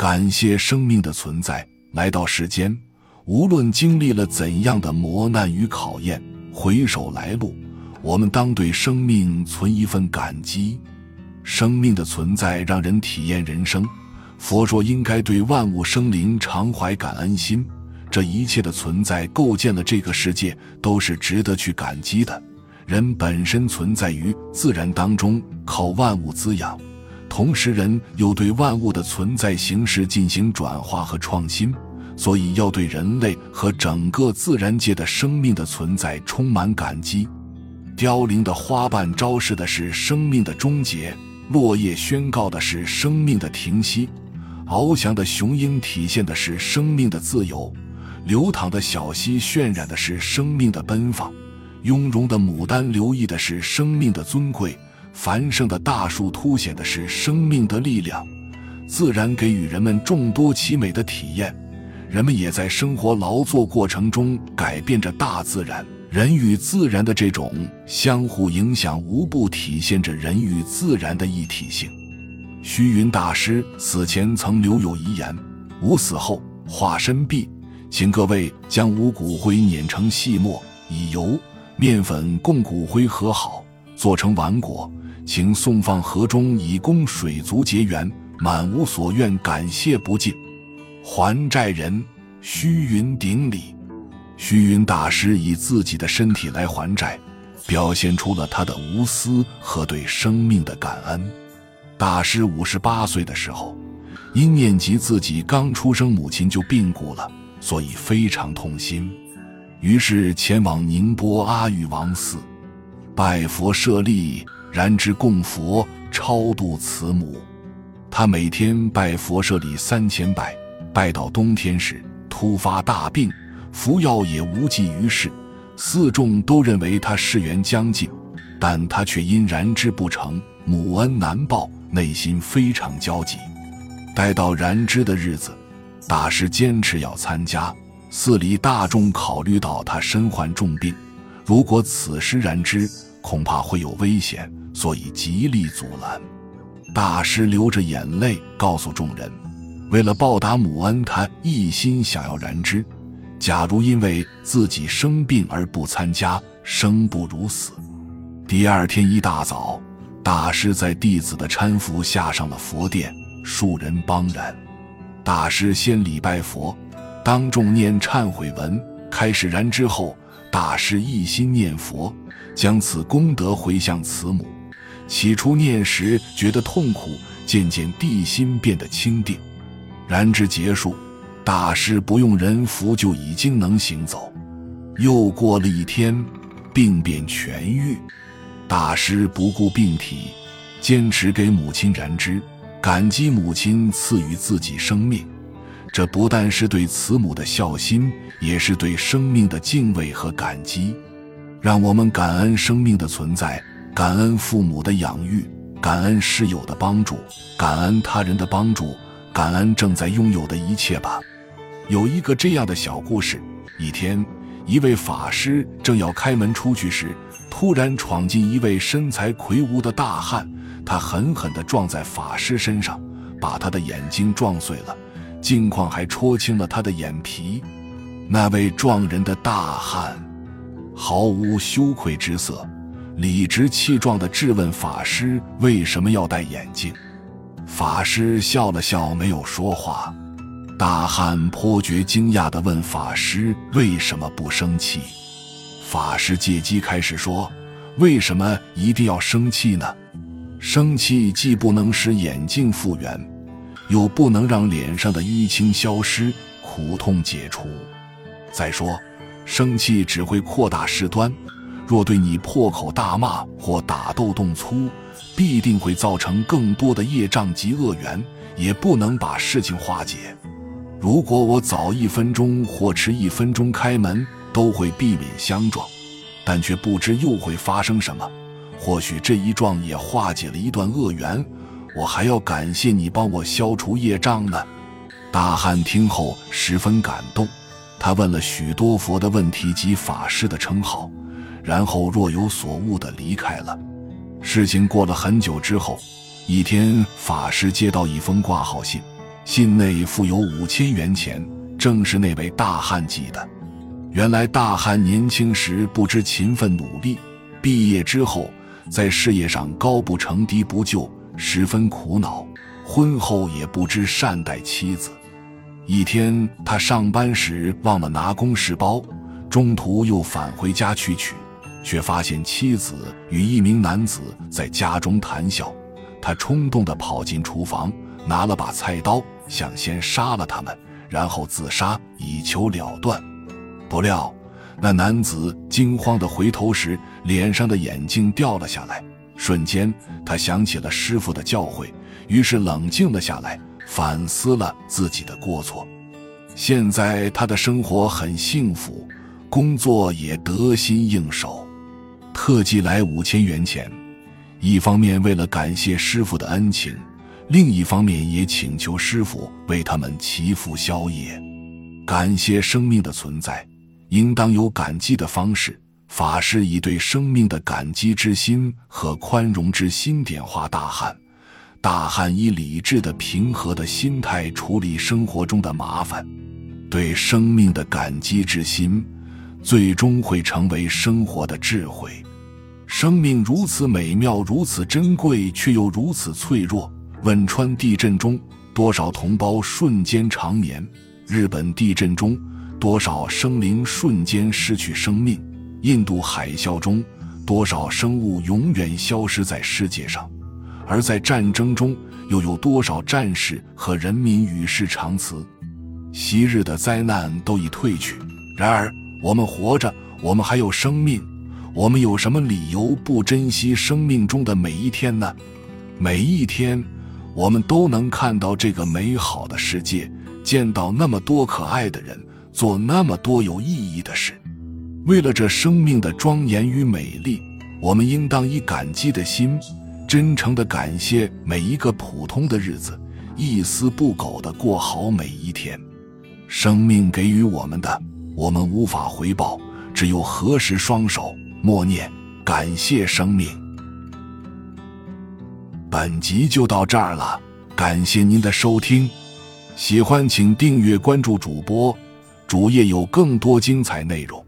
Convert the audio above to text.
感谢生命的存在。来到世间，无论经历了怎样的磨难与考验，回首来路，我们当对生命存一份感激。生命的存在让人体验人生。佛说，应该对万物生灵常怀感恩心。这一切的存在构建了这个世界，都是值得去感激的。人本身存在于自然当中，靠万物滋养；同时，人又对万物的存在形式进行转化和创新，所以要对人类和整个自然界的生命的存在充满感激。凋零的花瓣昭示的是生命的终结，落叶宣告的是生命的停息，翱翔的雄鹰体现的是生命的自由。流淌的小溪渲染的是生命的奔放，雍容的牡丹留意的是生命的尊贵，繁盛的大树凸显的是生命的力量。自然给予人们众多奇美的体验，人们也在生活劳作过程中改变着大自然。人与自然的这种相互影响，无不体现着人与自然的一体性。虚云大师死前曾留有遗言：“吾死后化身毕。”请各位将吾骨灰碾成细末，以油、面粉供骨灰和好，做成丸果，请送放河中，以供水族结缘，满无所愿，感谢不尽。还债人虚云顶礼，虚云大师以自己的身体来还债，表现出了他的无私和对生命的感恩。大师五十八岁的时候，因念及自己刚出生母亲就病故了。所以非常痛心，于是前往宁波阿育王寺，拜佛设立，燃脂供佛，超度慈母。他每天拜佛舍礼三千拜，拜到冬天时突发大病，服药也无济于事。四众都认为他世缘将尽，但他却因燃之不成，母恩难报，内心非常焦急。待到燃之的日子。大师坚持要参加，寺里大众考虑到他身患重病，如果此时燃之，恐怕会有危险，所以极力阻拦。大师流着眼泪告诉众人：“为了报答母恩，他一心想要燃之。假如因为自己生病而不参加，生不如死。”第二天一大早，大师在弟子的搀扶下上了佛殿，数人帮燃。大师先礼拜佛，当众念忏悔文，开始燃之后，大师一心念佛，将此功德回向慈母。起初念时觉得痛苦，渐渐地心变得清定。燃之结束，大师不用人扶就已经能行走。又过了一天，病变痊愈。大师不顾病体，坚持给母亲燃之。感激母亲赐予自己生命，这不但是对慈母的孝心，也是对生命的敬畏和感激。让我们感恩生命的存在，感恩父母的养育，感恩师友的帮助，感恩他人的帮助，感恩正在拥有的一切吧。有一个这样的小故事：一天，一位法师正要开门出去时，突然闯进一位身材魁梧的大汉。他狠狠地撞在法师身上，把他的眼睛撞碎了，镜框还戳青了他的眼皮。那位撞人的大汉毫无羞愧之色，理直气壮地质问法师为什么要戴眼镜。法师笑了笑，没有说话。大汉颇觉惊讶地问法师为什么不生气。法师借机开始说：“为什么一定要生气呢？”生气既不能使眼镜复原，又不能让脸上的淤青消失、苦痛解除。再说，生气只会扩大事端，若对你破口大骂或打斗动粗，必定会造成更多的业障及恶缘，也不能把事情化解。如果我早一分钟或迟一分钟开门，都会避免相撞，但却不知又会发生什么。或许这一撞也化解了一段恶缘，我还要感谢你帮我消除业障呢。大汉听后十分感动，他问了许多佛的问题及法师的称号，然后若有所悟地离开了。事情过了很久之后，一天法师接到一封挂号信，信内附有五千元钱，正是那位大汉寄的。原来大汉年轻时不知勤奋努力，毕业之后在事业上高不成低不就，十分苦恼。婚后也不知善待妻子。一天，他上班时忘了拿公事包，中途又返回家去取，却发现妻子与一名男子在家中谈笑。他冲动地跑进厨房，拿了把菜刀。想先杀了他们，然后自杀以求了断。不料那男子惊慌的回头时，脸上的眼镜掉了下来。瞬间，他想起了师傅的教诲，于是冷静了下来，反思了自己的过错。现在他的生活很幸福，工作也得心应手。特寄来五千元钱，一方面为了感谢师傅的恩情。另一方面，也请求师傅为他们祈福消业，感谢生命的存在，应当有感激的方式。法师以对生命的感激之心和宽容之心点化大汉，大汉以理智的、平和的心态处理生活中的麻烦。对生命的感激之心，最终会成为生活的智慧。生命如此美妙，如此珍贵，却又如此脆弱。汶川地震中，多少同胞瞬间长眠；日本地震中，多少生灵瞬间失去生命；印度海啸中，多少生物永远消失在世界上；而在战争中，又有多少战士和人民与世长辞？昔日的灾难都已退去，然而我们活着，我们还有生命，我们有什么理由不珍惜生命中的每一天呢？每一天。我们都能看到这个美好的世界，见到那么多可爱的人，做那么多有意义的事。为了这生命的庄严与美丽，我们应当以感激的心，真诚地感谢每一个普通的日子，一丝不苟地过好每一天。生命给予我们的，我们无法回报，只有合十双手，默念感谢生命。本集就到这儿了，感谢您的收听，喜欢请订阅关注主播，主页有更多精彩内容。